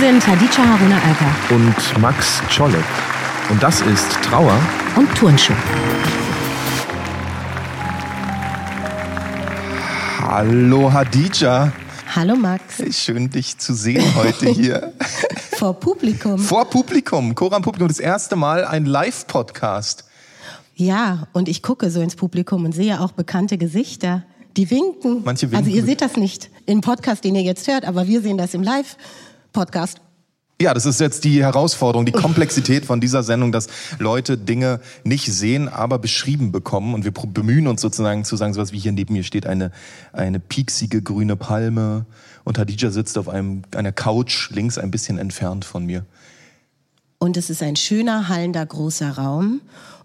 Wir sind Hadija Haruna Alter und Max Czolek. Und das ist Trauer und Turnschuh. Hallo Hadija. Hallo Max. Schön dich zu sehen heute hier. Vor Publikum. Vor Publikum. Koran Publikum. Das erste Mal ein Live-Podcast. Ja, und ich gucke so ins Publikum und sehe auch bekannte Gesichter. Die winken. Manche winken. Also ihr seht das nicht im Podcast, den ihr jetzt hört, aber wir sehen das im Live-Podcast. Ja, das ist jetzt die Herausforderung, die Komplexität von dieser Sendung, dass Leute Dinge nicht sehen, aber beschrieben bekommen. Und wir bemühen uns sozusagen zu sagen, sowas wie hier neben mir steht eine, eine pieksige grüne Palme und Hadija sitzt auf einem, einer Couch links ein bisschen entfernt von mir. Und es ist ein schöner, hallender, großer Raum.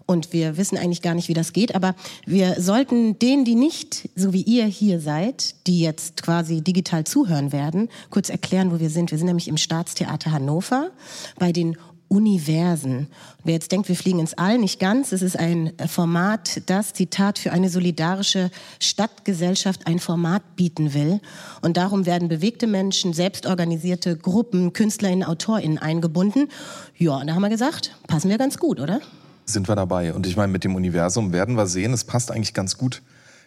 Und wir wissen eigentlich gar nicht, wie das geht, aber wir sollten denen, die nicht, so wie ihr hier seid, die jetzt quasi digital zuhören werden, kurz erklären, wo wir sind. Wir sind nämlich im Staatstheater Hannover bei den Universen. Wer jetzt denkt, wir fliegen ins All, nicht ganz. Es ist ein Format, das, Zitat, für eine solidarische Stadtgesellschaft ein Format bieten will. Und darum werden bewegte Menschen, selbstorganisierte Gruppen, KünstlerInnen, AutorInnen eingebunden. Ja, und da haben wir gesagt, passen wir ganz gut, oder? Sind wir dabei. Und ich meine, mit dem Universum werden wir sehen, es passt eigentlich ganz gut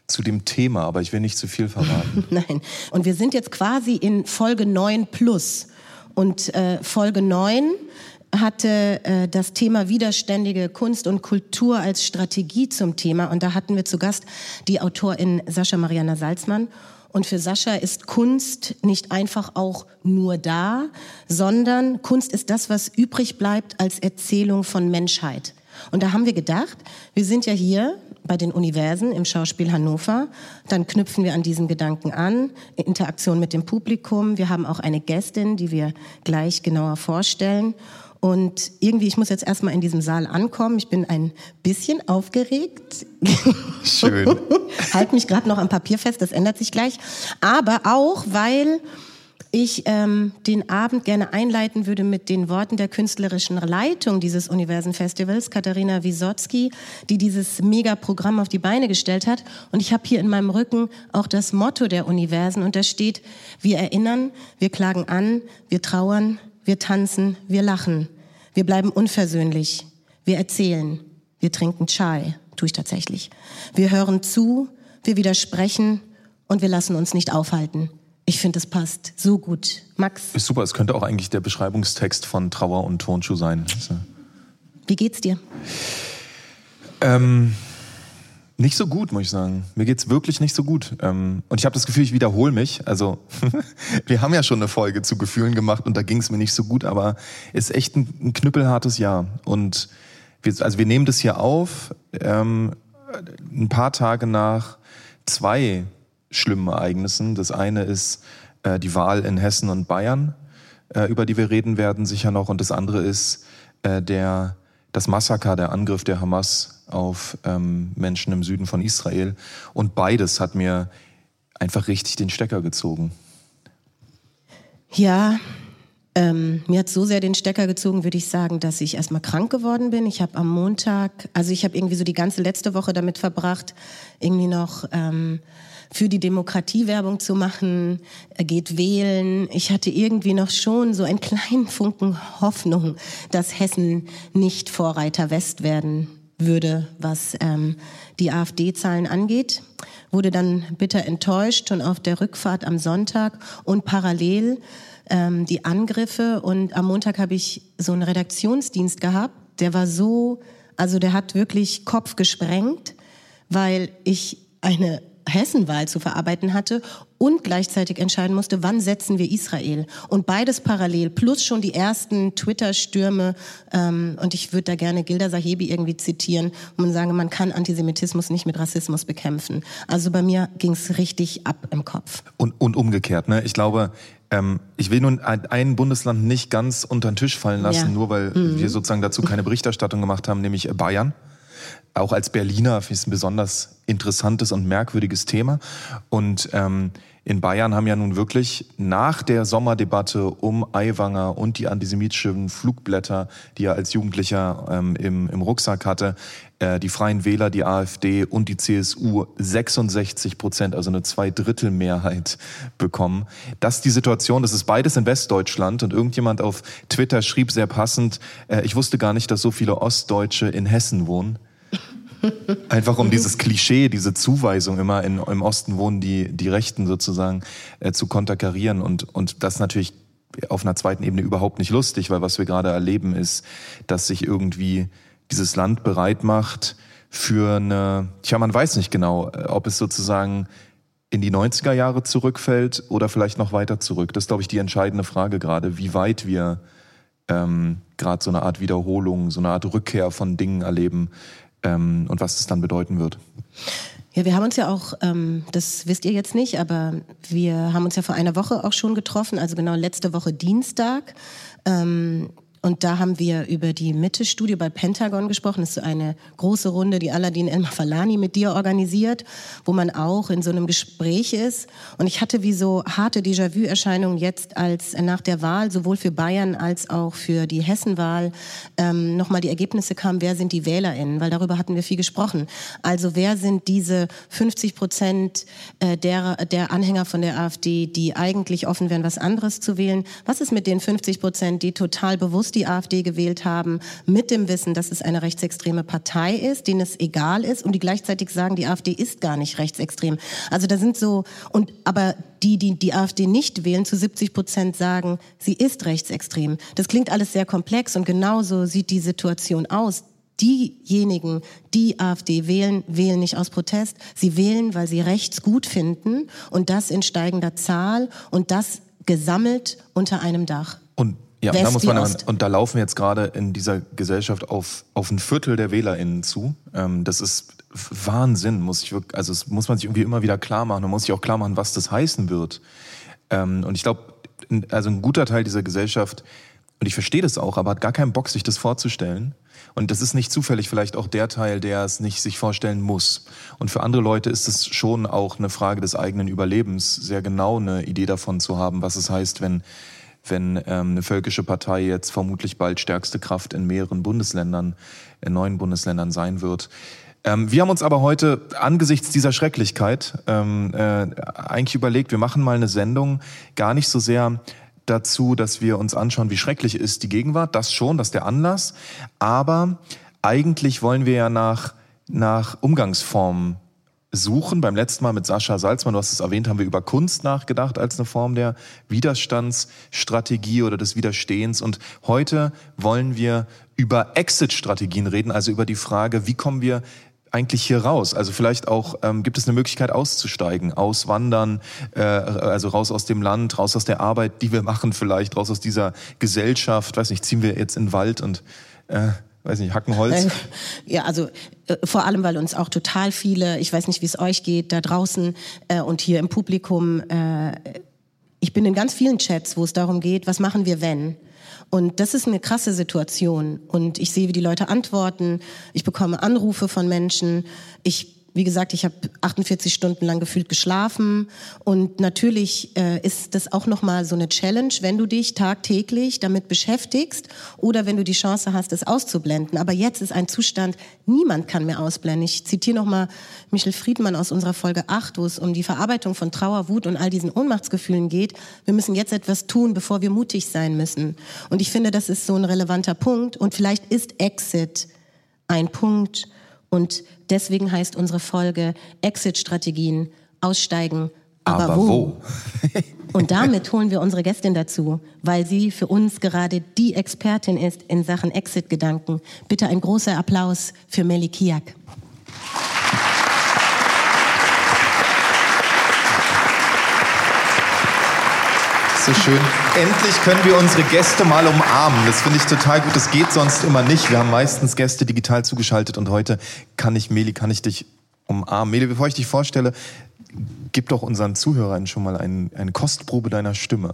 zu dem Thema, aber ich will nicht zu viel verraten. Nein. Und wir sind jetzt quasi in Folge 9 plus. Und äh, Folge 9 hatte äh, das Thema widerständige Kunst und Kultur als Strategie zum Thema. Und da hatten wir zu Gast die Autorin Sascha Mariana Salzmann. Und für Sascha ist Kunst nicht einfach auch nur da, sondern Kunst ist das, was übrig bleibt als Erzählung von Menschheit. Und da haben wir gedacht, wir sind ja hier bei den Universen im Schauspiel Hannover. Dann knüpfen wir an diesen Gedanken an, Interaktion mit dem Publikum. Wir haben auch eine Gästin, die wir gleich genauer vorstellen. Und irgendwie, ich muss jetzt erstmal in diesem Saal ankommen. Ich bin ein bisschen aufgeregt. Schön. halt mich gerade noch am Papier fest, das ändert sich gleich. Aber auch, weil ich ähm, den Abend gerne einleiten würde mit den Worten der künstlerischen Leitung dieses Universenfestivals, Katharina Wisotzki, die dieses Megaprogramm auf die Beine gestellt hat. Und ich habe hier in meinem Rücken auch das Motto der Universen und da steht, wir erinnern, wir klagen an, wir trauern, wir tanzen, wir lachen, wir bleiben unversöhnlich, wir erzählen, wir trinken Chai, tue ich tatsächlich. Wir hören zu, wir widersprechen und wir lassen uns nicht aufhalten. Ich finde, es passt so gut. Max? Ist super, es könnte auch eigentlich der Beschreibungstext von Trauer und Turnschuh sein. Wie geht's dir? Ähm, nicht so gut, muss ich sagen. Mir geht's wirklich nicht so gut. Ähm, und ich habe das Gefühl, ich wiederhole mich. Also, wir haben ja schon eine Folge zu Gefühlen gemacht und da ging's mir nicht so gut, aber ist echt ein, ein knüppelhartes Jahr. Und wir, also wir nehmen das hier auf, ähm, ein paar Tage nach zwei schlimmen Ereignissen. Das eine ist äh, die Wahl in Hessen und Bayern, äh, über die wir reden werden sicher noch. Und das andere ist äh, der, das Massaker, der Angriff der Hamas auf ähm, Menschen im Süden von Israel. Und beides hat mir einfach richtig den Stecker gezogen. Ja, ähm, mir hat so sehr den Stecker gezogen, würde ich sagen, dass ich erstmal krank geworden bin. Ich habe am Montag, also ich habe irgendwie so die ganze letzte Woche damit verbracht, irgendwie noch ähm, für die Demokratie Werbung zu machen, er geht wählen. Ich hatte irgendwie noch schon so einen kleinen Funken Hoffnung, dass Hessen nicht Vorreiter West werden würde, was ähm, die AfD-Zahlen angeht. Wurde dann bitter enttäuscht und auf der Rückfahrt am Sonntag und parallel ähm, die Angriffe. Und am Montag habe ich so einen Redaktionsdienst gehabt, der war so, also der hat wirklich Kopf gesprengt, weil ich eine Hessenwahl zu verarbeiten hatte und gleichzeitig entscheiden musste, wann setzen wir Israel. Und beides parallel, plus schon die ersten Twitter-Stürme. Ähm, und ich würde da gerne Gilda Sahebi irgendwie zitieren und sagen, man kann Antisemitismus nicht mit Rassismus bekämpfen. Also bei mir ging es richtig ab im Kopf. Und, und umgekehrt, ne? Ich glaube, ähm, ich will nun ein, ein, Bundesland nicht ganz unter den Tisch fallen lassen, ja. nur weil mhm. wir sozusagen dazu keine Berichterstattung gemacht haben, nämlich Bayern. Auch als Berliner finde ich es besonders interessantes und merkwürdiges Thema. Und ähm, in Bayern haben ja nun wirklich nach der Sommerdebatte um Aiwanger und die antisemitischen Flugblätter, die er als Jugendlicher ähm, im, im Rucksack hatte, äh, die Freien Wähler, die AfD und die CSU 66 Prozent, also eine Zweidrittelmehrheit bekommen. Das ist die Situation, das ist beides in Westdeutschland und irgendjemand auf Twitter schrieb sehr passend, äh, ich wusste gar nicht, dass so viele Ostdeutsche in Hessen wohnen. Einfach um dieses Klischee, diese Zuweisung immer in, im Osten wohnen die, die Rechten sozusagen äh, zu konterkarieren und, und das natürlich auf einer zweiten Ebene überhaupt nicht lustig, weil was wir gerade erleben ist, dass sich irgendwie dieses Land bereit macht für eine, tja, man weiß nicht genau, äh, ob es sozusagen in die 90er Jahre zurückfällt oder vielleicht noch weiter zurück. Das ist, glaube ich, die entscheidende Frage gerade, wie weit wir ähm, gerade so eine Art Wiederholung, so eine Art Rückkehr von Dingen erleben, ähm, und was es dann bedeuten wird. Ja, wir haben uns ja auch, ähm, das wisst ihr jetzt nicht, aber wir haben uns ja vor einer Woche auch schon getroffen, also genau letzte Woche Dienstag. Ähm, und da haben wir über die Mitte-Studie bei Pentagon gesprochen. Das ist so eine große Runde, die Aladin El-Mafalani mit dir organisiert, wo man auch in so einem Gespräch ist. Und ich hatte wie so harte Déjà-vu-Erscheinungen jetzt als nach der Wahl, sowohl für Bayern als auch für die Hessenwahl, ähm, nochmal die Ergebnisse kamen, wer sind die WählerInnen? Weil darüber hatten wir viel gesprochen. Also wer sind diese 50 Prozent äh, der, der Anhänger von der AfD, die eigentlich offen wären, was anderes zu wählen? Was ist mit den 50 Prozent, die total bewusst bewusst die AfD gewählt haben, mit dem Wissen, dass es eine rechtsextreme Partei ist, denen es egal ist und die gleichzeitig sagen, die AfD ist gar nicht rechtsextrem. Also da sind so, und aber die, die die AfD nicht wählen, zu 70 Prozent sagen, sie ist rechtsextrem. Das klingt alles sehr komplex und genauso sieht die Situation aus diejenigen, die AfD wählen, wählen nicht aus Protest. Sie wählen, weil sie rechts gut finden und das in steigender Zahl und das gesammelt unter einem Dach. Und ja, West da muss man, und da laufen wir jetzt gerade in dieser Gesellschaft auf, auf ein Viertel der WählerInnen zu. Ähm, das ist Wahnsinn, muss ich wirklich, also es muss man sich irgendwie immer wieder klar machen. Man muss sich auch klar machen, was das heißen wird. Ähm, und ich glaube, also ein guter Teil dieser Gesellschaft, und ich verstehe das auch, aber hat gar keinen Bock, sich das vorzustellen. Und das ist nicht zufällig vielleicht auch der Teil, der es nicht sich vorstellen muss. Und für andere Leute ist es schon auch eine Frage des eigenen Überlebens, sehr genau eine Idee davon zu haben, was es heißt, wenn wenn ähm, eine völkische Partei jetzt vermutlich bald stärkste Kraft in mehreren Bundesländern, in neuen Bundesländern sein wird. Ähm, wir haben uns aber heute angesichts dieser Schrecklichkeit ähm, äh, eigentlich überlegt, wir machen mal eine Sendung gar nicht so sehr dazu, dass wir uns anschauen, wie schrecklich ist die Gegenwart. Das schon, das ist der Anlass. Aber eigentlich wollen wir ja nach, nach Umgangsformen suchen. Beim letzten Mal mit Sascha Salzmann, du hast es erwähnt, haben wir über Kunst nachgedacht als eine Form der Widerstandsstrategie oder des Widerstehens. Und heute wollen wir über Exit-Strategien reden, also über die Frage, wie kommen wir eigentlich hier raus? Also vielleicht auch, ähm, gibt es eine Möglichkeit auszusteigen, auswandern, äh, also raus aus dem Land, raus aus der Arbeit, die wir machen vielleicht, raus aus dieser Gesellschaft, weiß nicht, ziehen wir jetzt in den Wald und äh, weiß nicht, Hackenholz? Äh, ja, also äh, vor allem, weil uns auch total viele, ich weiß nicht, wie es euch geht, da draußen äh, und hier im Publikum, äh, ich bin in ganz vielen Chats, wo es darum geht, was machen wir, wenn? Und das ist eine krasse Situation. Und ich sehe, wie die Leute antworten. Ich bekomme Anrufe von Menschen. Ich wie gesagt, ich habe 48 Stunden lang gefühlt geschlafen und natürlich äh, ist das auch noch mal so eine Challenge, wenn du dich tagtäglich damit beschäftigst oder wenn du die Chance hast, es auszublenden. Aber jetzt ist ein Zustand, niemand kann mehr ausblenden. Ich zitiere noch mal Michel Friedmann aus unserer Folge 8, wo es um die Verarbeitung von Trauer, Wut und all diesen Ohnmachtsgefühlen geht. Wir müssen jetzt etwas tun, bevor wir mutig sein müssen. Und ich finde, das ist so ein relevanter Punkt und vielleicht ist Exit ein Punkt, und deswegen heißt unsere Folge Exit-Strategien, aussteigen, aber, aber wo? wo? Und damit holen wir unsere Gästin dazu, weil sie für uns gerade die Expertin ist in Sachen Exit-Gedanken. Bitte ein großer Applaus für Melly Kiak. So schön. Endlich können wir unsere Gäste mal umarmen. Das finde ich total gut. Das geht sonst immer nicht. Wir haben meistens Gäste digital zugeschaltet und heute kann ich, Meli, kann ich dich umarmen. Meli, bevor ich dich vorstelle, gib doch unseren Zuhörern schon mal ein, eine Kostprobe deiner Stimme.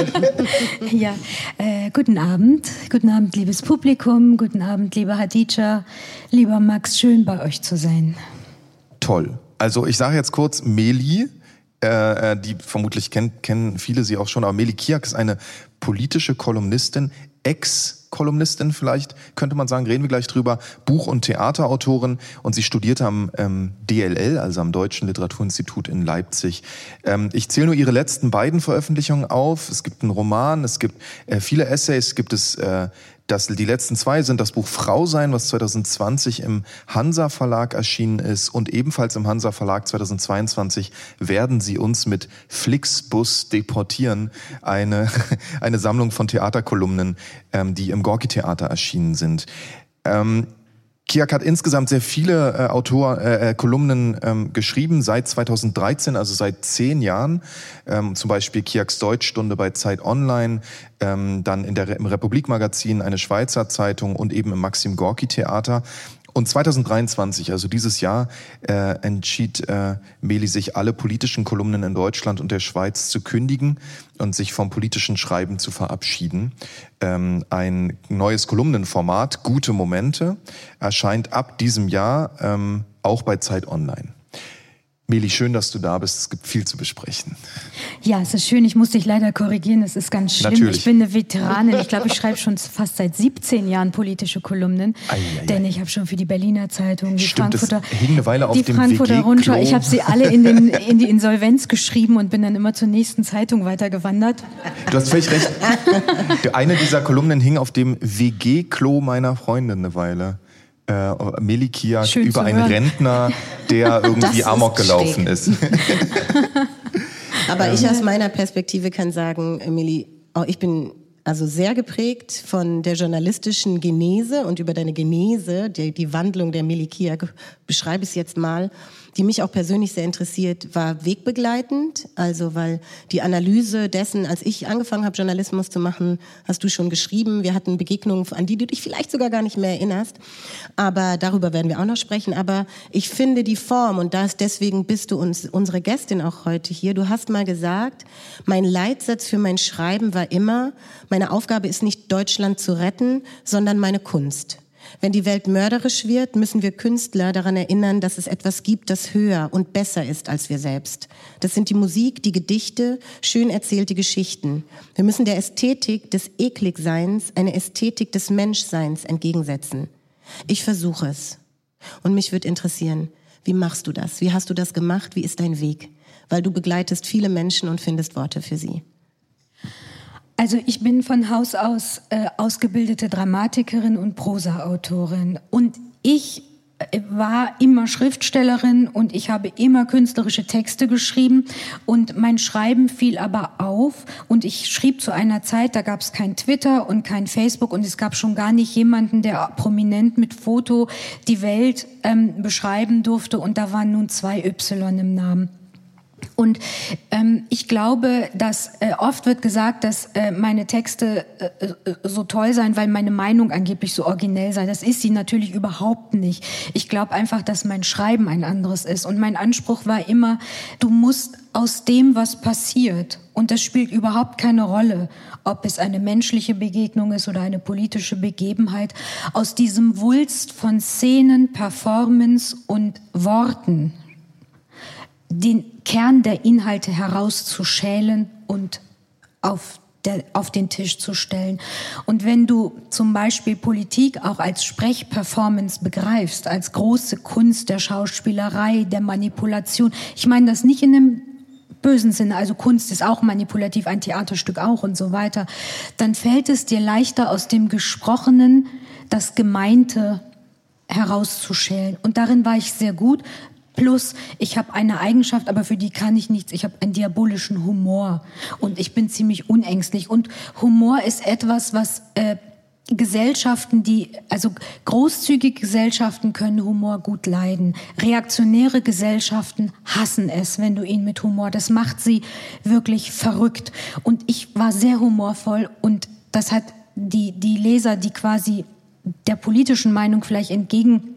ja, äh, guten Abend. Guten Abend, liebes Publikum. Guten Abend, lieber Hadija. Lieber Max, schön bei euch zu sein. toll. Also ich sage jetzt kurz, Meli, äh, äh, die vermutlich kennt, kennen viele sie auch schon, aber Meli Kiak ist eine politische Kolumnistin, Ex-Kolumnistin vielleicht, könnte man sagen, reden wir gleich drüber, Buch- und Theaterautorin und sie studierte am ähm, DLL, also am Deutschen Literaturinstitut in Leipzig. Ähm, ich zähle nur ihre letzten beiden Veröffentlichungen auf. Es gibt einen Roman, es gibt äh, viele Essays, gibt es äh, das, die letzten zwei sind das Buch Frau sein, was 2020 im Hansa Verlag erschienen ist und ebenfalls im Hansa Verlag 2022 werden sie uns mit Flixbus deportieren. Eine, eine Sammlung von Theaterkolumnen, ähm, die im Gorki Theater erschienen sind. Ähm, Kiak hat insgesamt sehr viele äh, Autor, äh, äh Kolumnen ähm, geschrieben, seit 2013, also seit zehn Jahren. Ähm, zum Beispiel Kiaks Deutschstunde bei Zeit Online, ähm, dann in der, im Republikmagazin, eine Schweizer Zeitung und eben im Maxim Gorki Theater. Und 2023, also dieses Jahr, äh, entschied äh, Meli sich, alle politischen Kolumnen in Deutschland und der Schweiz zu kündigen und sich vom politischen Schreiben zu verabschieden. Ähm, ein neues Kolumnenformat, Gute Momente, erscheint ab diesem Jahr ähm, auch bei Zeit Online. Meli, schön, dass du da bist. Es gibt viel zu besprechen. Ja, es ist schön. Ich muss dich leider korrigieren. Es ist ganz schlimm. Natürlich. Ich bin eine Veteranin. Ich glaube, ich schreibe schon fast seit 17 Jahren politische Kolumnen. Ei, ei. Denn ich habe schon für die Berliner Zeitung, die Stimmt, Frankfurter, hing eine Weile auf die dem Frankfurter Rundschau. Ich habe sie alle in, den, in die Insolvenz geschrieben und bin dann immer zur nächsten Zeitung weitergewandert. Du hast völlig recht. Eine dieser Kolumnen hing auf dem WG-Klo meiner Freundin eine Weile äh, Melikiak Schön über einen Rentner, der irgendwie Amok gelaufen schräg. ist. Aber ich aus meiner Perspektive kann sagen, Meli, auch ich bin also sehr geprägt von der journalistischen Genese und über deine Genese, die, die Wandlung der Melikia, beschreibe ich es jetzt mal, die mich auch persönlich sehr interessiert, war wegbegleitend. Also weil die Analyse dessen, als ich angefangen habe, Journalismus zu machen, hast du schon geschrieben. Wir hatten Begegnungen, an die du dich vielleicht sogar gar nicht mehr erinnerst. Aber darüber werden wir auch noch sprechen. Aber ich finde die Form, und das, deswegen bist du uns, unsere Gästin auch heute hier. Du hast mal gesagt, mein Leitsatz für mein Schreiben war immer, meine Aufgabe ist nicht Deutschland zu retten, sondern meine Kunst. Wenn die Welt mörderisch wird, müssen wir Künstler daran erinnern, dass es etwas gibt, das höher und besser ist als wir selbst. Das sind die Musik, die Gedichte, schön erzählte Geschichten. Wir müssen der Ästhetik des Ekligseins eine Ästhetik des Menschseins entgegensetzen. Ich versuche es. Und mich würde interessieren, wie machst du das? Wie hast du das gemacht? Wie ist dein Weg? Weil du begleitest viele Menschen und findest Worte für sie. Also ich bin von Haus aus äh, ausgebildete Dramatikerin und Prosaautorin und ich äh, war immer Schriftstellerin und ich habe immer künstlerische Texte geschrieben. Und mein Schreiben fiel aber auf und ich schrieb zu einer Zeit, da gab es kein Twitter und kein Facebook und es gab schon gar nicht jemanden, der prominent mit Foto die Welt ähm, beschreiben durfte. Und da waren nun zwei Y im Namen. Und ähm, ich glaube, dass äh, oft wird gesagt, dass äh, meine Texte äh, äh, so toll seien, weil meine Meinung angeblich so originell sei. Das ist sie natürlich überhaupt nicht. Ich glaube einfach, dass mein Schreiben ein anderes ist. Und mein Anspruch war immer, du musst aus dem, was passiert, und das spielt überhaupt keine Rolle, ob es eine menschliche Begegnung ist oder eine politische Begebenheit, aus diesem Wulst von Szenen, Performance und Worten den Kern der Inhalte herauszuschälen und auf auf den Tisch zu stellen. Und wenn du zum Beispiel Politik auch als Sprechperformance begreifst, als große Kunst der Schauspielerei, der Manipulation, ich meine das nicht in einem bösen Sinne, also Kunst ist auch manipulativ, ein Theaterstück auch und so weiter, dann fällt es dir leichter aus dem Gesprochenen das Gemeinte herauszuschälen. Und darin war ich sehr gut. Plus, ich habe eine Eigenschaft, aber für die kann ich nichts. Ich habe einen diabolischen Humor und ich bin ziemlich unängstlich. Und Humor ist etwas, was äh, Gesellschaften, die, also großzügige Gesellschaften können Humor gut leiden. Reaktionäre Gesellschaften hassen es, wenn du ihn mit Humor, das macht sie wirklich verrückt. Und ich war sehr humorvoll und das hat die, die Leser, die quasi der politischen Meinung vielleicht entgegen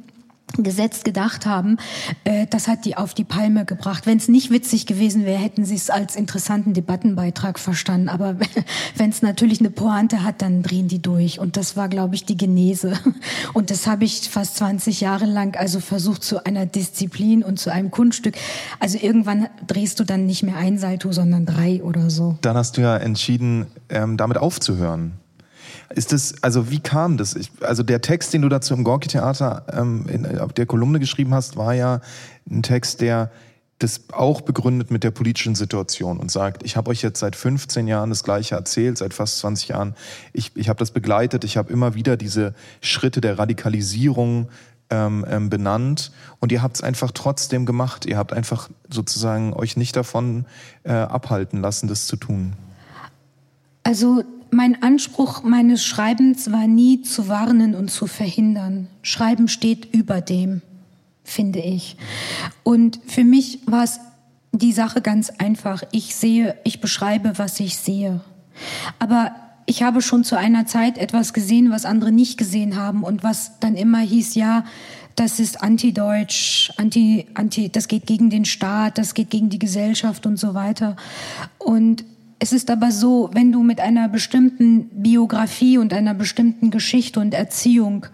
gesetzt gedacht haben, äh, das hat die auf die Palme gebracht. Wenn es nicht witzig gewesen wäre, hätten sie es als interessanten Debattenbeitrag verstanden. Aber wenn es natürlich eine Pointe hat, dann drehen die durch. Und das war, glaube ich, die Genese. Und das habe ich fast 20 Jahre lang also versucht zu einer Disziplin und zu einem Kunststück. Also irgendwann drehst du dann nicht mehr ein Salto, sondern drei oder so. Dann hast du ja entschieden, ähm, damit aufzuhören. Ist das, also wie kam das? Ich, also der Text, den du dazu im Gorki-Theater ähm, in, auf der Kolumne geschrieben hast, war ja ein Text, der das auch begründet mit der politischen Situation und sagt, ich habe euch jetzt seit 15 Jahren das Gleiche erzählt, seit fast 20 Jahren. Ich, ich habe das begleitet, ich habe immer wieder diese Schritte der Radikalisierung ähm, ähm, benannt und ihr habt es einfach trotzdem gemacht. Ihr habt einfach sozusagen euch nicht davon äh, abhalten lassen, das zu tun. Also mein Anspruch meines Schreibens war nie zu warnen und zu verhindern. Schreiben steht über dem, finde ich. Und für mich war es die Sache ganz einfach. Ich sehe, ich beschreibe, was ich sehe. Aber ich habe schon zu einer Zeit etwas gesehen, was andere nicht gesehen haben und was dann immer hieß, ja, das ist antideutsch, anti, anti, das geht gegen den Staat, das geht gegen die Gesellschaft und so weiter. Und es ist aber so, wenn du mit einer bestimmten Biografie und einer bestimmten Geschichte und Erziehung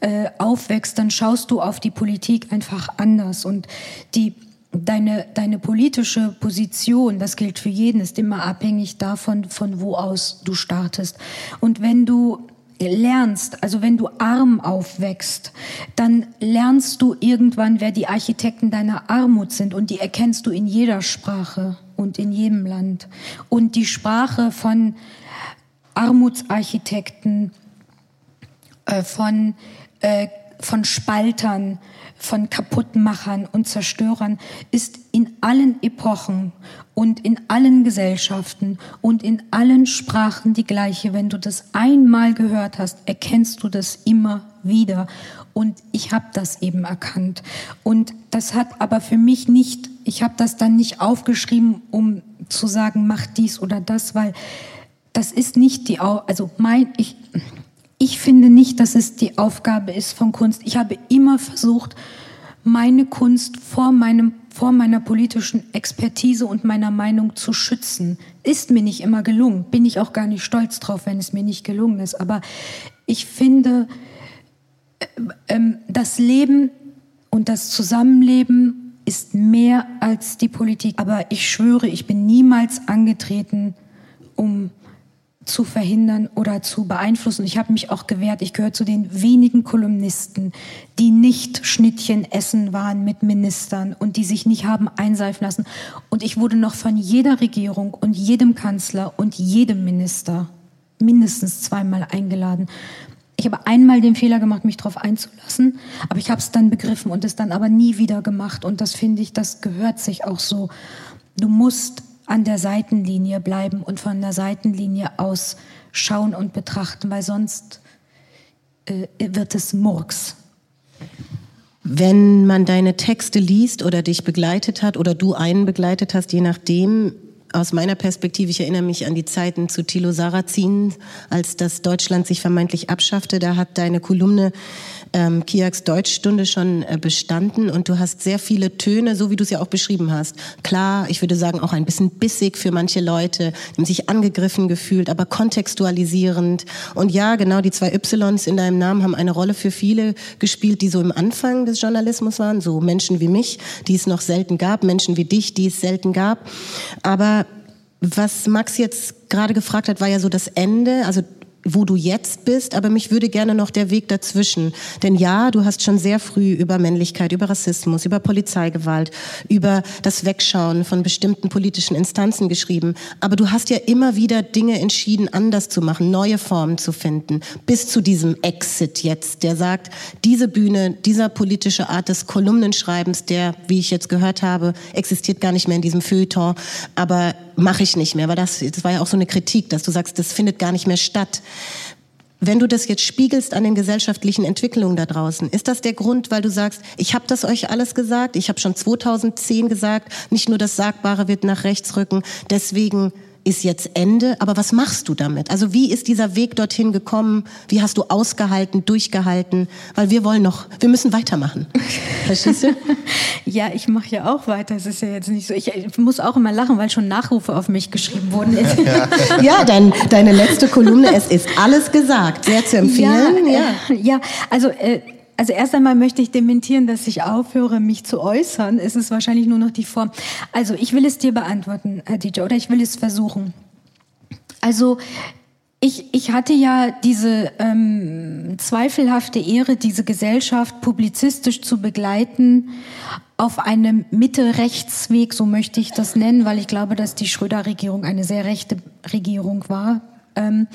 äh, aufwächst, dann schaust du auf die Politik einfach anders. Und die, deine, deine politische Position, das gilt für jeden, ist immer abhängig davon, von wo aus du startest. Und wenn du lernst, also wenn du arm aufwächst, dann lernst du irgendwann, wer die Architekten deiner Armut sind und die erkennst du in jeder Sprache und in jedem Land. Und die Sprache von Armutsarchitekten, äh, von, äh, von Spaltern, von Kaputtmachern und Zerstörern ist in allen Epochen und in allen Gesellschaften und in allen Sprachen die gleiche. Wenn du das einmal gehört hast, erkennst du das immer wieder. Und ich habe das eben erkannt. Und das hat aber für mich nicht, ich habe das dann nicht aufgeschrieben, um zu sagen, mach dies oder das, weil das ist nicht die, also mein, ich, ich finde nicht, dass es die Aufgabe ist von Kunst. Ich habe immer versucht, meine Kunst vor meinem vor meiner politischen Expertise und meiner Meinung zu schützen. Ist mir nicht immer gelungen. Bin ich auch gar nicht stolz drauf, wenn es mir nicht gelungen ist. Aber ich finde, äh, ähm, das Leben und das Zusammenleben ist mehr als die Politik. Aber ich schwöre, ich bin niemals angetreten, um zu verhindern oder zu beeinflussen. Ich habe mich auch gewehrt. Ich gehöre zu den wenigen Kolumnisten, die nicht Schnittchen essen waren mit Ministern und die sich nicht haben einseifen lassen. Und ich wurde noch von jeder Regierung und jedem Kanzler und jedem Minister mindestens zweimal eingeladen. Ich habe einmal den Fehler gemacht, mich darauf einzulassen, aber ich habe es dann begriffen und es dann aber nie wieder gemacht. Und das finde ich, das gehört sich auch so. Du musst an der Seitenlinie bleiben und von der Seitenlinie aus schauen und betrachten, weil sonst äh, wird es Murks. Wenn man deine Texte liest oder dich begleitet hat oder du einen begleitet hast, je nachdem, aus meiner Perspektive, ich erinnere mich an die Zeiten zu Thilo Sarrazin, als das Deutschland sich vermeintlich abschaffte. Da hat deine Kolumne ähm, Kiaks Deutschstunde schon äh, bestanden und du hast sehr viele Töne, so wie du es ja auch beschrieben hast. Klar, ich würde sagen auch ein bisschen bissig für manche Leute, die haben sich angegriffen gefühlt, aber kontextualisierend. Und ja, genau die zwei Ys in deinem Namen haben eine Rolle für viele gespielt, die so im Anfang des Journalismus waren, so Menschen wie mich, die es noch selten gab, Menschen wie dich, die es selten gab. Aber was Max jetzt gerade gefragt hat, war ja so das Ende. Also wo du jetzt bist, aber mich würde gerne noch der Weg dazwischen. Denn ja, du hast schon sehr früh über Männlichkeit, über Rassismus, über Polizeigewalt, über das Wegschauen von bestimmten politischen Instanzen geschrieben. Aber du hast ja immer wieder Dinge entschieden, anders zu machen, neue Formen zu finden, bis zu diesem Exit jetzt, der sagt, diese Bühne, dieser politische Art des Kolumnenschreibens, der, wie ich jetzt gehört habe, existiert gar nicht mehr in diesem Feuilleton, aber mache ich nicht mehr, weil das, das war ja auch so eine Kritik, dass du sagst, das findet gar nicht mehr statt. Wenn du das jetzt spiegelst an den gesellschaftlichen Entwicklungen da draußen, ist das der Grund, weil du sagst, ich habe das euch alles gesagt, ich habe schon 2010 gesagt, nicht nur das Sagbare wird nach rechts rücken, deswegen ist jetzt Ende, aber was machst du damit? Also wie ist dieser Weg dorthin gekommen? Wie hast du ausgehalten, durchgehalten? Weil wir wollen noch, wir müssen weitermachen. Verstehst du? ja, ich mache ja auch weiter. Es ist ja jetzt nicht so. Ich, ich, muss auch immer lachen, weil schon Nachrufe auf mich geschrieben wurden. ja, dein, deine letzte Kolumne, es ist alles gesagt. Sehr zu empfehlen. Ja, ja. Äh, ja also äh, also erst einmal möchte ich dementieren, dass ich aufhöre, mich zu äußern. Es ist wahrscheinlich nur noch die Form. Also ich will es dir beantworten, DJ, oder ich will es versuchen. Also ich, ich hatte ja diese ähm, zweifelhafte Ehre, diese Gesellschaft publizistisch zu begleiten auf einem Mitte-Rechtsweg, so möchte ich das nennen, weil ich glaube, dass die Schröder-Regierung eine sehr rechte Regierung war, ähm,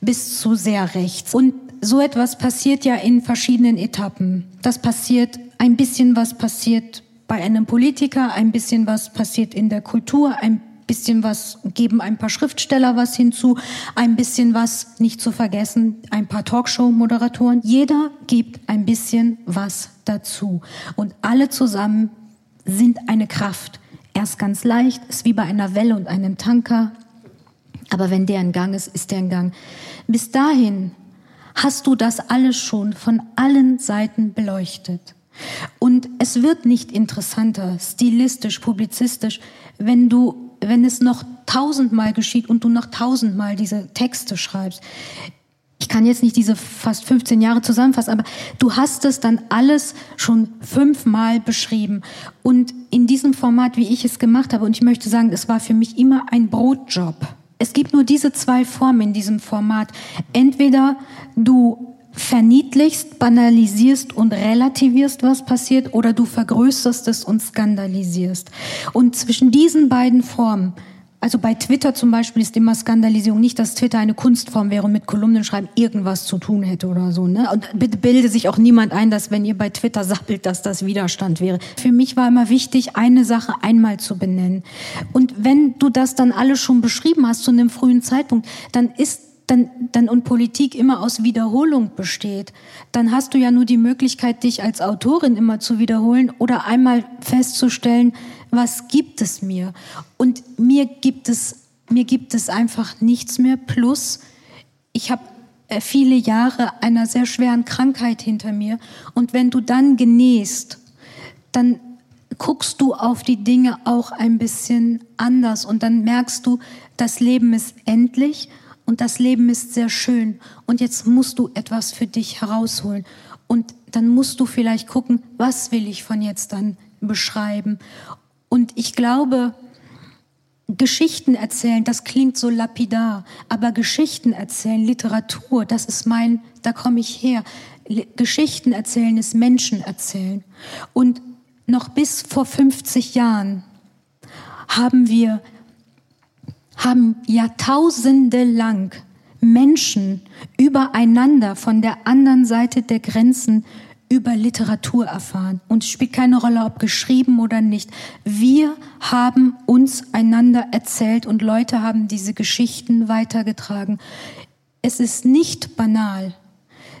bis zu sehr rechts. Und so etwas passiert ja in verschiedenen Etappen. Das passiert, ein bisschen was passiert bei einem Politiker, ein bisschen was passiert in der Kultur, ein bisschen was geben ein paar Schriftsteller was hinzu, ein bisschen was, nicht zu vergessen, ein paar Talkshow-Moderatoren. Jeder gibt ein bisschen was dazu. Und alle zusammen sind eine Kraft. Erst ganz leicht, ist wie bei einer Welle und einem Tanker. Aber wenn der in Gang ist, ist der in Gang. Bis dahin hast du das alles schon von allen Seiten beleuchtet. Und es wird nicht interessanter, stilistisch, publizistisch, wenn du, wenn es noch tausendmal geschieht und du noch tausendmal diese Texte schreibst. Ich kann jetzt nicht diese fast 15 Jahre zusammenfassen, aber du hast es dann alles schon fünfmal beschrieben. Und in diesem Format, wie ich es gemacht habe, und ich möchte sagen, es war für mich immer ein Brotjob es gibt nur diese zwei Formen in diesem Format. Entweder du verniedlichst, banalisierst und relativierst, was passiert, oder du vergrößerst es und skandalisierst. Und zwischen diesen beiden Formen also bei Twitter zum Beispiel ist immer Skandalisierung nicht, dass Twitter eine Kunstform wäre und mit Kolumnen schreiben irgendwas zu tun hätte oder so. Ne? Und bitte bilde sich auch niemand ein, dass wenn ihr bei Twitter sappelt, dass das Widerstand wäre. Für mich war immer wichtig, eine Sache einmal zu benennen. Und wenn du das dann alles schon beschrieben hast zu einem frühen Zeitpunkt, dann ist dann, dann und Politik immer aus Wiederholung besteht, dann hast du ja nur die Möglichkeit, dich als Autorin immer zu wiederholen oder einmal festzustellen, was gibt es mir? Und mir gibt es, mir gibt es einfach nichts mehr. Plus, ich habe äh, viele Jahre einer sehr schweren Krankheit hinter mir. Und wenn du dann genähst, dann guckst du auf die Dinge auch ein bisschen anders und dann merkst du, das Leben ist endlich und das Leben ist sehr schön und jetzt musst du etwas für dich herausholen und dann musst du vielleicht gucken, was will ich von jetzt dann beschreiben. Und ich glaube, Geschichten erzählen, das klingt so lapidar, aber Geschichten erzählen, Literatur, das ist mein, da komme ich her. Geschichten erzählen ist Menschen erzählen. Und noch bis vor 50 Jahren haben wir haben Jahrtausende lang Menschen übereinander von der anderen Seite der Grenzen über Literatur erfahren. Und es spielt keine Rolle, ob geschrieben oder nicht. Wir haben uns einander erzählt und Leute haben diese Geschichten weitergetragen. Es ist nicht banal,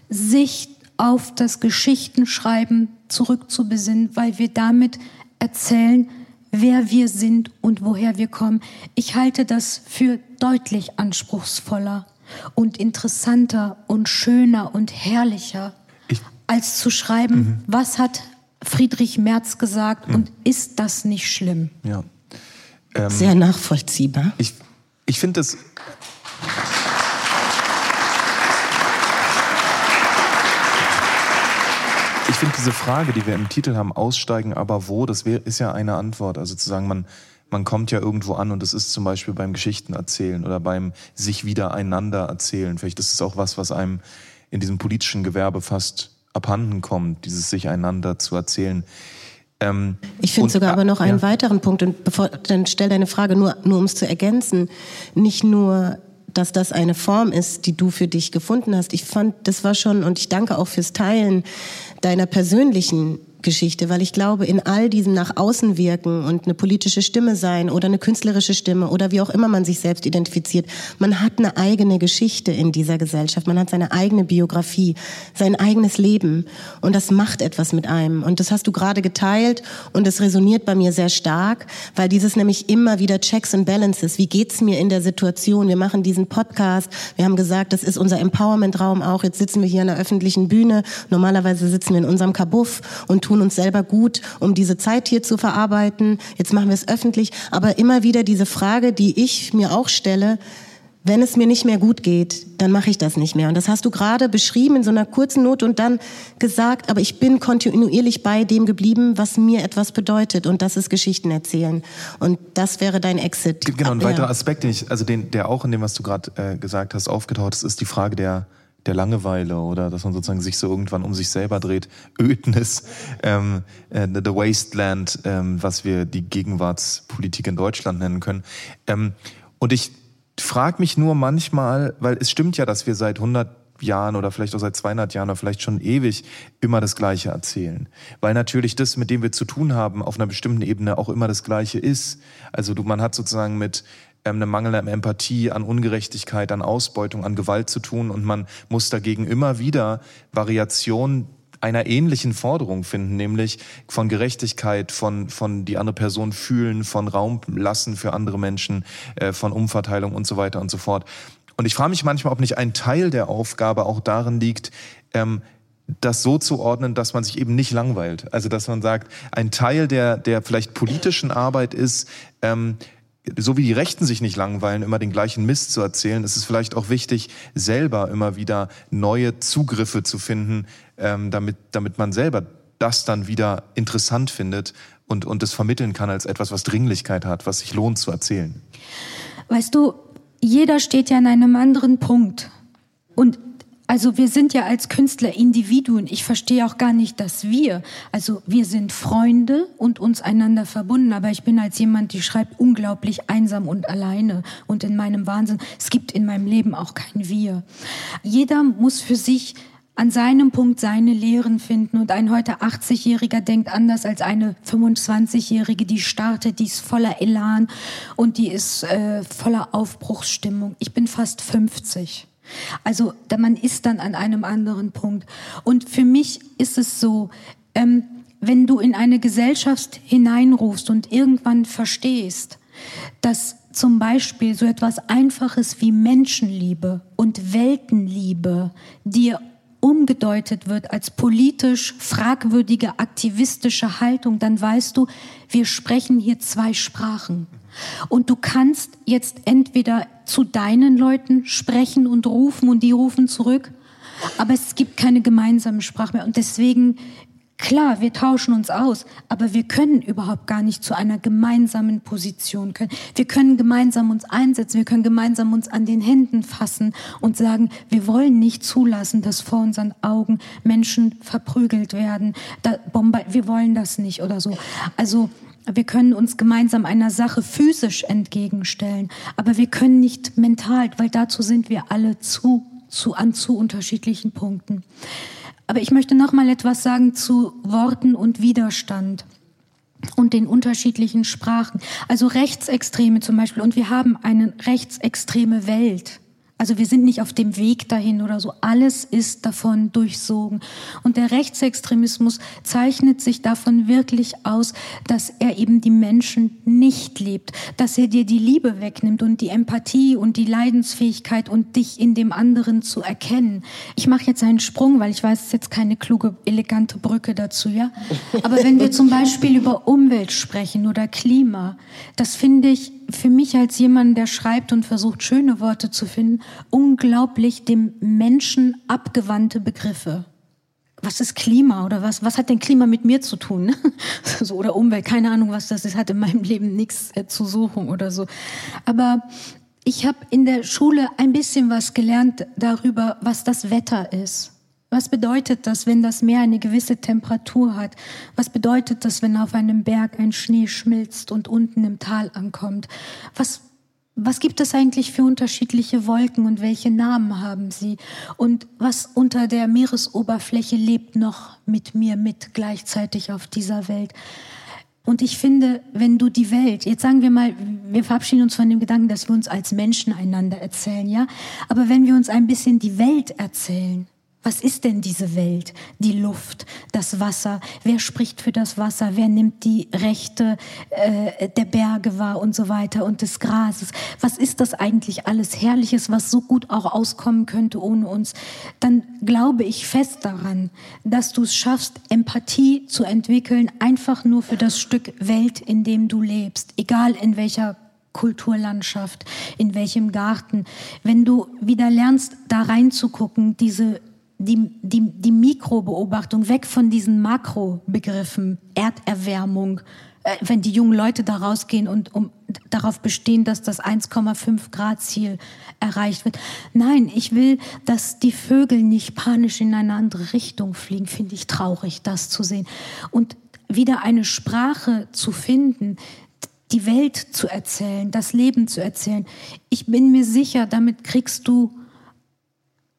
sich auf das Geschichtenschreiben zurückzubesinnen, weil wir damit erzählen, wer wir sind und woher wir kommen. Ich halte das für deutlich anspruchsvoller und interessanter und schöner und herrlicher, ich, als zu schreiben, mhm. was hat Friedrich Merz gesagt mhm. und ist das nicht schlimm? Ja. Ähm, Sehr nachvollziehbar. Ich, ich finde das. ich finde diese Frage, die wir im Titel haben, aussteigen, aber wo, das wär, ist ja eine Antwort. Also zu sagen, man, man kommt ja irgendwo an und das ist zum Beispiel beim Geschichten erzählen oder beim sich wieder einander erzählen. Vielleicht ist es auch was, was einem in diesem politischen Gewerbe fast abhanden kommt, dieses sich einander zu erzählen. Ähm, ich finde sogar aber noch einen ja. weiteren Punkt und bevor, dann stell deine Frage nur, nur um es zu ergänzen. Nicht nur dass das eine Form ist, die du für dich gefunden hast. Ich fand, das war schon, und ich danke auch fürs Teilen deiner persönlichen Geschichte, weil ich glaube, in all diesem nach außen wirken und eine politische Stimme sein oder eine künstlerische Stimme oder wie auch immer man sich selbst identifiziert, man hat eine eigene Geschichte in dieser Gesellschaft, man hat seine eigene Biografie, sein eigenes Leben und das macht etwas mit einem und das hast du gerade geteilt und das resoniert bei mir sehr stark, weil dieses nämlich immer wieder Checks and Balances, wie geht's mir in der Situation? Wir machen diesen Podcast, wir haben gesagt, das ist unser Empowerment-Raum auch, jetzt sitzen wir hier an der öffentlichen Bühne, normalerweise sitzen wir in unserem Kabuff und tun uns selber gut, um diese Zeit hier zu verarbeiten. Jetzt machen wir es öffentlich. Aber immer wieder diese Frage, die ich mir auch stelle, wenn es mir nicht mehr gut geht, dann mache ich das nicht mehr. Und das hast du gerade beschrieben in so einer kurzen Note und dann gesagt, aber ich bin kontinuierlich bei dem geblieben, was mir etwas bedeutet. Und das ist Geschichten erzählen. Und das wäre dein Exit. Genau, ein weiterer Aspekt, den ich, also den, der auch in dem, was du gerade äh, gesagt hast, aufgetaucht ist, ist die Frage der, der Langeweile oder dass man sozusagen sich so irgendwann um sich selber dreht, Ödnis, ähm, äh, the Wasteland, ähm, was wir die Gegenwartspolitik in Deutschland nennen können. Ähm, und ich frage mich nur manchmal, weil es stimmt ja, dass wir seit 100 Jahren oder vielleicht auch seit 200 Jahren oder vielleicht schon ewig immer das Gleiche erzählen. Weil natürlich das, mit dem wir zu tun haben, auf einer bestimmten Ebene auch immer das Gleiche ist. Also du, man hat sozusagen mit ähm, eine mangelnde Empathie, an Ungerechtigkeit, an Ausbeutung, an Gewalt zu tun und man muss dagegen immer wieder Variationen einer ähnlichen Forderung finden, nämlich von Gerechtigkeit, von, von die andere Person fühlen, von Raum lassen für andere Menschen, äh, von Umverteilung und so weiter und so fort. Und ich frage mich manchmal, ob nicht ein Teil der Aufgabe auch darin liegt, ähm, das so zu ordnen, dass man sich eben nicht langweilt. Also dass man sagt, ein Teil der, der vielleicht politischen Arbeit ist, ähm, so wie die Rechten sich nicht langweilen, immer den gleichen Mist zu erzählen, ist es vielleicht auch wichtig, selber immer wieder neue Zugriffe zu finden, ähm, damit, damit man selber das dann wieder interessant findet und, und es vermitteln kann als etwas, was Dringlichkeit hat, was sich lohnt zu erzählen. Weißt du, jeder steht ja an einem anderen Punkt. Und also wir sind ja als Künstler Individuen. Ich verstehe auch gar nicht, dass wir, also wir sind Freunde und uns einander verbunden, aber ich bin als jemand, die schreibt unglaublich einsam und alleine und in meinem Wahnsinn. Es gibt in meinem Leben auch kein Wir. Jeder muss für sich an seinem Punkt seine Lehren finden und ein heute 80-Jähriger denkt anders als eine 25-Jährige, die startet, die ist voller Elan und die ist äh, voller Aufbruchsstimmung. Ich bin fast 50. Also man ist dann an einem anderen Punkt. Und für mich ist es so, ähm, wenn du in eine Gesellschaft hineinrufst und irgendwann verstehst, dass zum Beispiel so etwas Einfaches wie Menschenliebe und Weltenliebe dir umgedeutet wird als politisch fragwürdige aktivistische Haltung, dann weißt du, wir sprechen hier zwei Sprachen. Und du kannst jetzt entweder zu deinen Leuten sprechen und rufen und die rufen zurück, aber es gibt keine gemeinsame Sprache mehr. Und deswegen Klar, wir tauschen uns aus, aber wir können überhaupt gar nicht zu einer gemeinsamen Position können. Wir können gemeinsam uns einsetzen, wir können gemeinsam uns an den Händen fassen und sagen, wir wollen nicht zulassen, dass vor unseren Augen Menschen verprügelt werden. Wir wollen das nicht oder so. Also wir können uns gemeinsam einer Sache physisch entgegenstellen, aber wir können nicht mental, weil dazu sind wir alle zu, zu an zu unterschiedlichen Punkten. Aber ich möchte noch mal etwas sagen zu Worten und Widerstand und den unterschiedlichen Sprachen. Also Rechtsextreme zum Beispiel. Und wir haben eine rechtsextreme Welt. Also wir sind nicht auf dem Weg dahin oder so. Alles ist davon durchsogen. Und der Rechtsextremismus zeichnet sich davon wirklich aus, dass er eben die Menschen nicht liebt, dass er dir die Liebe wegnimmt und die Empathie und die Leidensfähigkeit und dich in dem anderen zu erkennen. Ich mache jetzt einen Sprung, weil ich weiß, es ist jetzt keine kluge, elegante Brücke dazu, ja. Aber wenn wir zum Beispiel über Umwelt sprechen oder Klima, das finde ich für mich als jemand, der schreibt und versucht, schöne Worte zu finden, unglaublich dem Menschen abgewandte Begriffe. Was ist Klima oder was, was hat denn Klima mit mir zu tun? so, oder Umwelt, keine Ahnung, was das ist, hat in meinem Leben nichts äh, zu suchen oder so. Aber ich habe in der Schule ein bisschen was gelernt darüber, was das Wetter ist. Was bedeutet das, wenn das Meer eine gewisse Temperatur hat? Was bedeutet das, wenn auf einem Berg ein Schnee schmilzt und unten im Tal ankommt? Was was gibt es eigentlich für unterschiedliche Wolken und welche Namen haben sie? Und was unter der Meeresoberfläche lebt noch mit mir mit gleichzeitig auf dieser Welt? Und ich finde, wenn du die Welt, jetzt sagen wir mal, wir verabschieden uns von dem Gedanken, dass wir uns als Menschen einander erzählen, ja? Aber wenn wir uns ein bisschen die Welt erzählen, was ist denn diese Welt? Die Luft, das Wasser. Wer spricht für das Wasser? Wer nimmt die Rechte äh, der Berge wahr und so weiter und des Grases? Was ist das eigentlich alles Herrliches, was so gut auch auskommen könnte ohne uns? Dann glaube ich fest daran, dass du es schaffst, Empathie zu entwickeln, einfach nur für das Stück Welt, in dem du lebst, egal in welcher Kulturlandschaft, in welchem Garten. Wenn du wieder lernst, da reinzugucken, diese die, die, die Mikrobeobachtung weg von diesen Makrobegriffen, Erderwärmung, äh, wenn die jungen Leute da rausgehen und um, darauf bestehen, dass das 1,5 Grad Ziel erreicht wird. Nein, ich will, dass die Vögel nicht panisch in eine andere Richtung fliegen. Finde ich traurig, das zu sehen. Und wieder eine Sprache zu finden, die Welt zu erzählen, das Leben zu erzählen. Ich bin mir sicher, damit kriegst du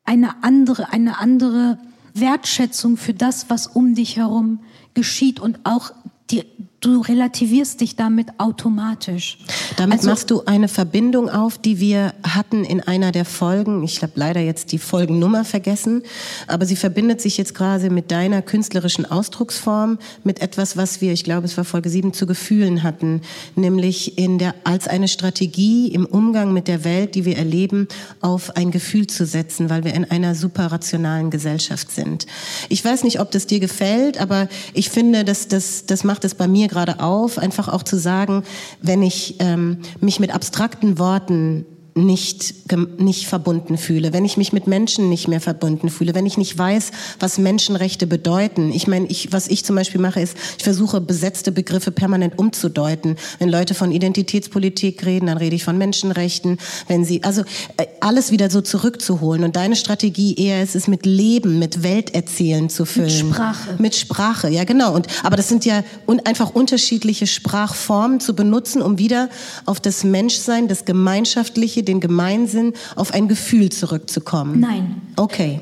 eine andere, eine andere Wertschätzung für das, was um dich herum geschieht und auch die, du relativierst dich damit automatisch. Damit also, machst du eine Verbindung auf, die wir hatten in einer der Folgen. Ich habe leider jetzt die Folgennummer vergessen, aber sie verbindet sich jetzt gerade mit deiner künstlerischen Ausdrucksform, mit etwas, was wir, ich glaube, es war Folge 7, zu Gefühlen hatten, nämlich in der, als eine Strategie im Umgang mit der Welt, die wir erleben, auf ein Gefühl zu setzen, weil wir in einer superrationalen Gesellschaft sind. Ich weiß nicht, ob das dir gefällt, aber ich finde, dass das, das macht es bei mir mir gerade auf, einfach auch zu sagen, wenn ich ähm, mich mit abstrakten Worten nicht, nicht verbunden fühle, wenn ich mich mit Menschen nicht mehr verbunden fühle, wenn ich nicht weiß, was Menschenrechte bedeuten. Ich meine, ich, was ich zum Beispiel mache, ist, ich versuche besetzte Begriffe permanent umzudeuten. Wenn Leute von Identitätspolitik reden, dann rede ich von Menschenrechten. Wenn sie, also äh, alles wieder so zurückzuholen. Und deine Strategie eher ist es, mit Leben, mit Welterzählen zu füllen. Mit Sprache. Mit Sprache, ja genau. Und, aber das sind ja un, einfach unterschiedliche Sprachformen zu benutzen, um wieder auf das Menschsein, das Gemeinschaftliche, den Gemeinsinn, auf ein Gefühl zurückzukommen? Nein. Okay.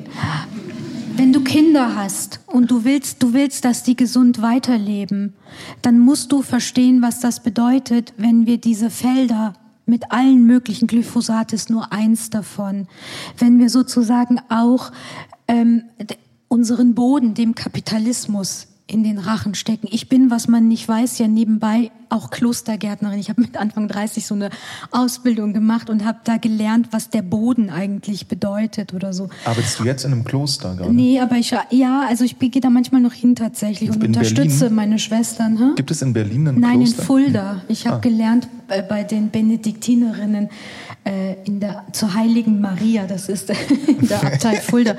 Wenn du Kinder hast und du willst, du willst, dass die gesund weiterleben, dann musst du verstehen, was das bedeutet, wenn wir diese Felder mit allen möglichen, Glyphosat ist nur eins davon, wenn wir sozusagen auch ähm, unseren Boden dem Kapitalismus in den Rachen stecken. Ich bin, was man nicht weiß, ja nebenbei auch Klostergärtnerin. Ich habe mit Anfang 30 so eine Ausbildung gemacht und habe da gelernt, was der Boden eigentlich bedeutet oder so. Arbeitest du jetzt in einem Kloster gerade? Nee, aber ich ja, also ich gehe da manchmal noch hin tatsächlich und unterstütze Berlin? meine Schwestern. Hm? Gibt es in Berlin ein Nein, Kloster? in Fulda. Ich habe ah. gelernt bei, bei den Benediktinerinnen äh, in der, zur Heiligen Maria, das ist in der Abtei Fulda.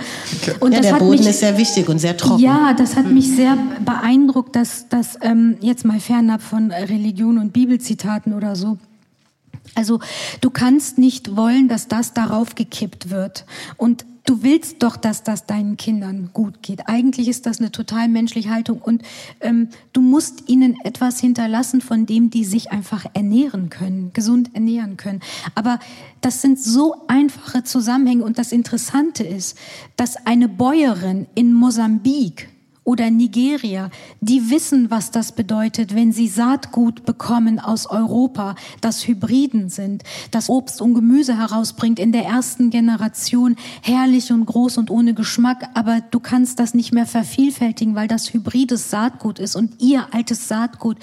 Und ja, der Boden mich, ist sehr wichtig und sehr trocken. Ja, das hat mich sehr beeindruckt, dass, dass ähm, jetzt mal fernab von Religion und Bibelzitaten oder so, also du kannst nicht wollen, dass das darauf gekippt wird. Und du willst doch, dass das deinen Kindern gut geht. Eigentlich ist das eine total menschliche Haltung und ähm, du musst ihnen etwas hinterlassen, von dem die sich einfach ernähren können, gesund ernähren können. Aber das sind so einfache Zusammenhänge und das Interessante ist, dass eine Bäuerin in Mosambik oder Nigeria, die wissen, was das bedeutet, wenn sie Saatgut bekommen aus Europa, das Hybriden sind, das Obst und Gemüse herausbringt in der ersten Generation, herrlich und groß und ohne Geschmack, aber du kannst das nicht mehr vervielfältigen, weil das hybrides Saatgut ist und ihr altes Saatgut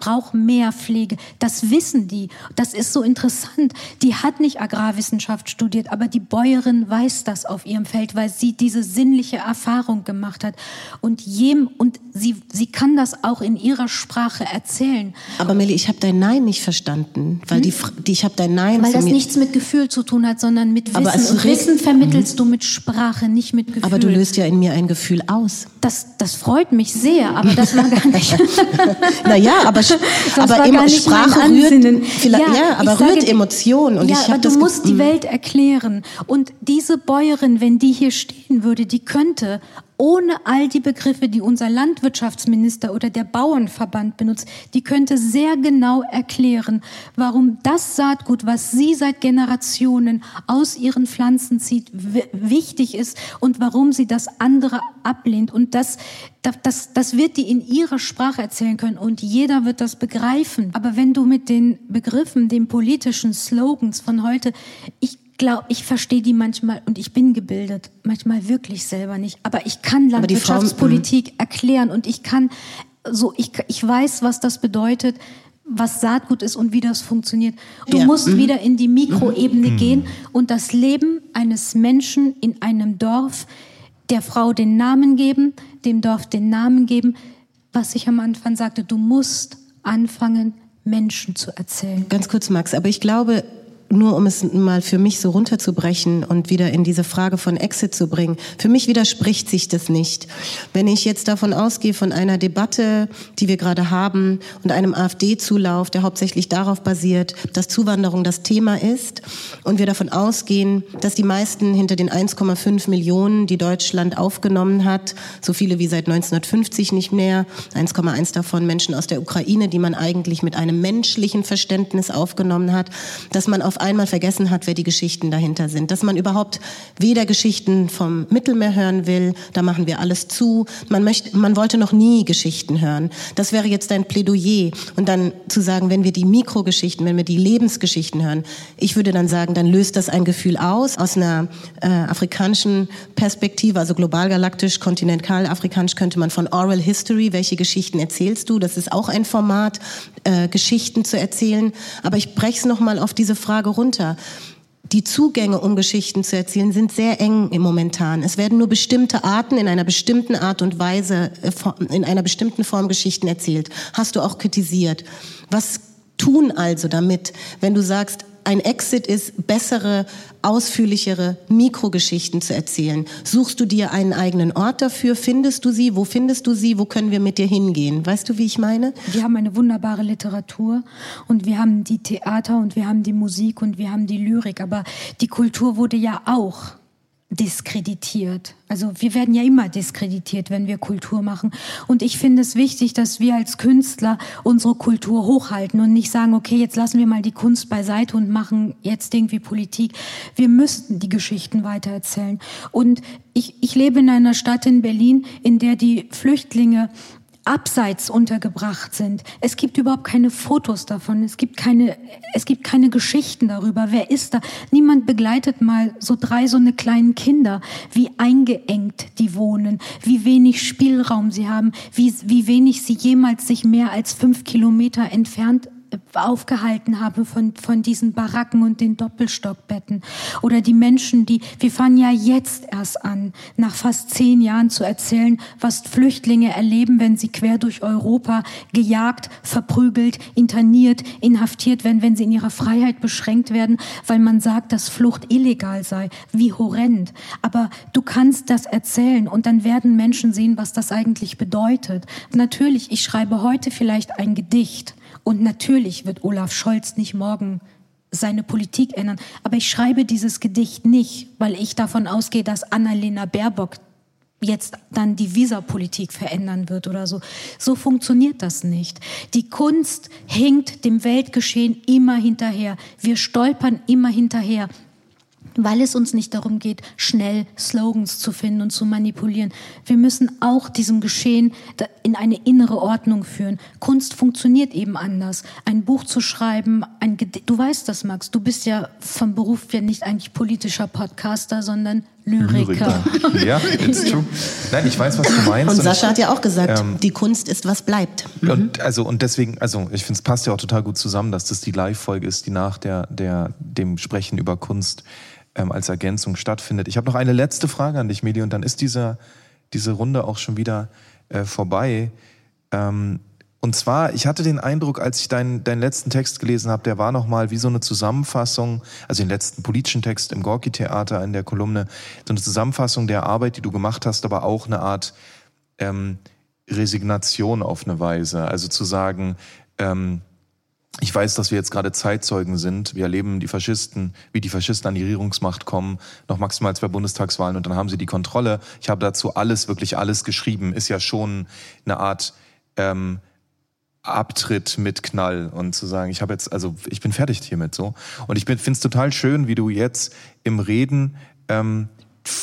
braucht mehr Pflege. Das wissen die. Das ist so interessant. Die hat nicht Agrarwissenschaft studiert, aber die Bäuerin weiß das auf ihrem Feld, weil sie diese sinnliche Erfahrung gemacht hat. Und jedem und sie sie kann das auch in ihrer Sprache erzählen. Aber Melli, ich habe dein Nein nicht verstanden, weil hm? die, die ich habe dein Nein weil das nichts mit Gefühl zu tun hat, sondern mit Wissen. Aber und Wissen vermittelst mhm. du mit Sprache, nicht mit Gefühl. Aber du löst ja in mir ein Gefühl aus. Das das freut mich sehr, aber das war gar nicht. naja, aber aber immer Sprache rührt vielleicht ja, ja aber rührt Emotionen und ja, ich das. Du musst die Welt erklären und diese Bäuerin, wenn die hier stehen würde, die könnte ohne all die Begriffe, die unser Land Landwirtschaftsminister oder der Bauernverband benutzt, die könnte sehr genau erklären, warum das Saatgut, was sie seit Generationen aus ihren Pflanzen zieht, wichtig ist und warum sie das andere ablehnt. Und das, das, das wird die in ihrer Sprache erzählen können und jeder wird das begreifen. Aber wenn du mit den Begriffen, den politischen Slogans von heute, ich glaube, ich verstehe die manchmal und ich bin gebildet, manchmal wirklich selber nicht. Aber ich kann Landwirtschaftspolitik Frau, erklären und ich kann so, ich, ich weiß, was das bedeutet, was Saatgut ist und wie das funktioniert. Du ja. musst mhm. wieder in die Mikroebene mhm. gehen und das Leben eines Menschen in einem Dorf der Frau den Namen geben, dem Dorf den Namen geben, was ich am Anfang sagte, du musst anfangen, Menschen zu erzählen. Ganz kurz, Max, aber ich glaube, nur um es mal für mich so runterzubrechen und wieder in diese Frage von Exit zu bringen. Für mich widerspricht sich das nicht. Wenn ich jetzt davon ausgehe, von einer Debatte, die wir gerade haben und einem AfD-Zulauf, der hauptsächlich darauf basiert, dass Zuwanderung das Thema ist und wir davon ausgehen, dass die meisten hinter den 1,5 Millionen, die Deutschland aufgenommen hat, so viele wie seit 1950 nicht mehr, 1,1 davon Menschen aus der Ukraine, die man eigentlich mit einem menschlichen Verständnis aufgenommen hat, dass man auf einmal vergessen hat, wer die Geschichten dahinter sind. Dass man überhaupt weder Geschichten vom Mittelmeer hören will, da machen wir alles zu. Man möchte, man wollte noch nie Geschichten hören. Das wäre jetzt ein Plädoyer. Und dann zu sagen, wenn wir die Mikrogeschichten, wenn wir die Lebensgeschichten hören, ich würde dann sagen, dann löst das ein Gefühl aus, aus einer äh, afrikanischen Perspektive, also global galaktisch, kontinental afrikanisch könnte man von Oral History, welche Geschichten erzählst du? Das ist auch ein Format, äh, Geschichten zu erzählen. Aber ich breche es nochmal auf diese Frage runter. Die Zugänge, um Geschichten zu erzählen, sind sehr eng im momentan. Es werden nur bestimmte Arten in einer bestimmten Art und Weise, äh, in einer bestimmten Form Geschichten erzählt. Hast du auch kritisiert. Was tun also damit, wenn du sagst, ein Exit ist, bessere, ausführlichere Mikrogeschichten zu erzählen. Suchst du dir einen eigenen Ort dafür? Findest du sie? Wo findest du sie? Wo können wir mit dir hingehen? Weißt du, wie ich meine? Wir haben eine wunderbare Literatur und wir haben die Theater und wir haben die Musik und wir haben die Lyrik, aber die Kultur wurde ja auch diskreditiert. Also wir werden ja immer diskreditiert, wenn wir Kultur machen. Und ich finde es wichtig, dass wir als Künstler unsere Kultur hochhalten und nicht sagen, okay, jetzt lassen wir mal die Kunst beiseite und machen jetzt irgendwie Politik. Wir müssen die Geschichten weitererzählen. Und ich, ich lebe in einer Stadt in Berlin, in der die Flüchtlinge abseits untergebracht sind. Es gibt überhaupt keine Fotos davon. Es gibt keine, es gibt keine Geschichten darüber. Wer ist da? Niemand begleitet mal so drei so eine kleinen Kinder, wie eingeengt die wohnen, wie wenig Spielraum sie haben, wie, wie wenig sie jemals sich mehr als fünf Kilometer entfernt aufgehalten habe von, von diesen Baracken und den Doppelstockbetten. Oder die Menschen, die, wir fangen ja jetzt erst an, nach fast zehn Jahren zu erzählen, was Flüchtlinge erleben, wenn sie quer durch Europa gejagt, verprügelt, interniert, inhaftiert werden, wenn sie in ihrer Freiheit beschränkt werden, weil man sagt, dass Flucht illegal sei. Wie horrend. Aber du kannst das erzählen und dann werden Menschen sehen, was das eigentlich bedeutet. Natürlich, ich schreibe heute vielleicht ein Gedicht und natürlich wird Olaf Scholz nicht morgen seine Politik ändern. Aber ich schreibe dieses Gedicht nicht, weil ich davon ausgehe, dass Annalena Baerbock jetzt dann die Visapolitik verändern wird oder so. So funktioniert das nicht. Die Kunst hinkt dem Weltgeschehen immer hinterher. Wir stolpern immer hinterher weil es uns nicht darum geht, schnell Slogans zu finden und zu manipulieren. Wir müssen auch diesem Geschehen in eine innere Ordnung führen. Kunst funktioniert eben anders. Ein Buch zu schreiben, ein Gedicht, du weißt das, Max, du bist ja vom Beruf ja nicht eigentlich politischer Podcaster, sondern Lyriker. Lyriker. Ja, it's true. Nein, ich weiß, was du meinst. Und Sascha hat ja auch gesagt, ähm, die Kunst ist, was bleibt. Mhm. Und, also, und deswegen, also ich finde, es passt ja auch total gut zusammen, dass das die Live-Folge ist, die nach der, der, dem Sprechen über Kunst ähm, als Ergänzung stattfindet. Ich habe noch eine letzte Frage an dich, Medi, und dann ist diese, diese Runde auch schon wieder äh, vorbei. Ähm, und zwar, ich hatte den Eindruck, als ich deinen, deinen letzten Text gelesen habe, der war nochmal wie so eine Zusammenfassung, also den letzten politischen Text im Gorki-Theater in der Kolumne, so eine Zusammenfassung der Arbeit, die du gemacht hast, aber auch eine Art ähm, Resignation auf eine Weise. Also zu sagen, ähm, ich weiß, dass wir jetzt gerade Zeitzeugen sind. Wir erleben die Faschisten, wie die Faschisten an die Regierungsmacht kommen, noch maximal zwei Bundestagswahlen und dann haben sie die Kontrolle. Ich habe dazu alles, wirklich alles geschrieben. Ist ja schon eine Art ähm, Abtritt mit Knall und zu sagen, ich habe jetzt, also ich bin fertig hiermit so. Und ich finde es total schön, wie du jetzt im Reden ähm,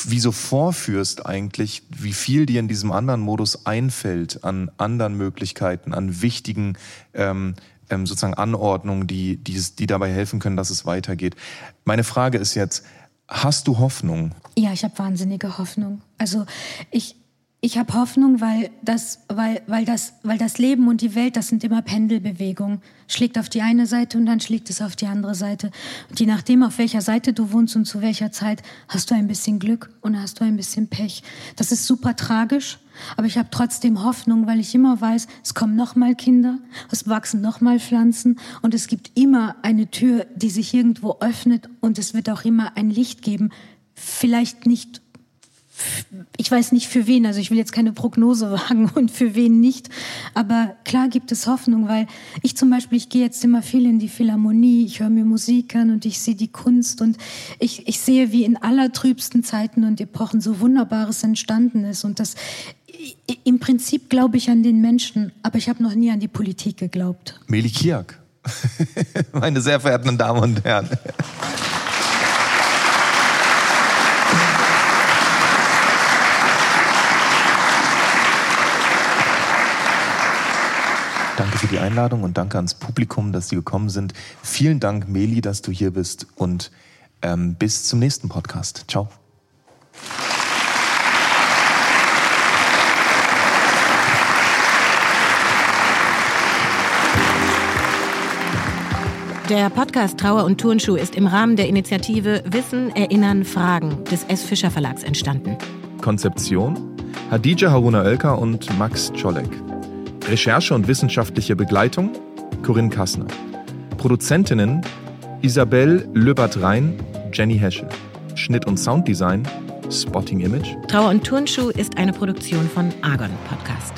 wie so vorführst eigentlich, wie viel dir in diesem anderen Modus einfällt an anderen Möglichkeiten, an wichtigen ähm, ähm, sozusagen Anordnungen, die, die, die dabei helfen können, dass es weitergeht. Meine Frage ist jetzt, hast du Hoffnung? Ja, ich habe wahnsinnige Hoffnung. Also ich, ich habe Hoffnung, weil das, weil, weil, das, weil das Leben und die Welt, das sind immer Pendelbewegungen. Schlägt auf die eine Seite und dann schlägt es auf die andere Seite. Und je nachdem, auf welcher Seite du wohnst und zu welcher Zeit, hast du ein bisschen Glück und hast du ein bisschen Pech. Das ist super tragisch, aber ich habe trotzdem Hoffnung, weil ich immer weiß, es kommen noch mal Kinder, es wachsen noch mal Pflanzen und es gibt immer eine Tür, die sich irgendwo öffnet und es wird auch immer ein Licht geben. Vielleicht nicht ich weiß nicht für wen, also ich will jetzt keine Prognose wagen und für wen nicht, aber klar gibt es Hoffnung, weil ich zum Beispiel, ich gehe jetzt immer viel in die Philharmonie, ich höre mir Musik an und ich sehe die Kunst. Und ich, ich sehe, wie in allertrübsten Zeiten und Epochen so Wunderbares entstanden ist. Und das im Prinzip glaube ich an den Menschen, aber ich habe noch nie an die Politik geglaubt. Meli Kiak, meine sehr verehrten Damen und Herren. Danke für die Einladung und danke ans Publikum, dass Sie gekommen sind. Vielen Dank, Meli, dass du hier bist und ähm, bis zum nächsten Podcast. Ciao. Der Podcast Trauer und Turnschuh ist im Rahmen der Initiative Wissen, Erinnern, Fragen des S. Fischer Verlags entstanden. Konzeption Hadija Haruna Oelker und Max Czolek. Recherche und wissenschaftliche Begleitung Corinne Kassner. Produzentinnen Isabel Löbert-Rhein, Jenny Heschel. Schnitt und Sounddesign Spotting Image. Trauer und Turnschuh ist eine Produktion von Argon Podcast.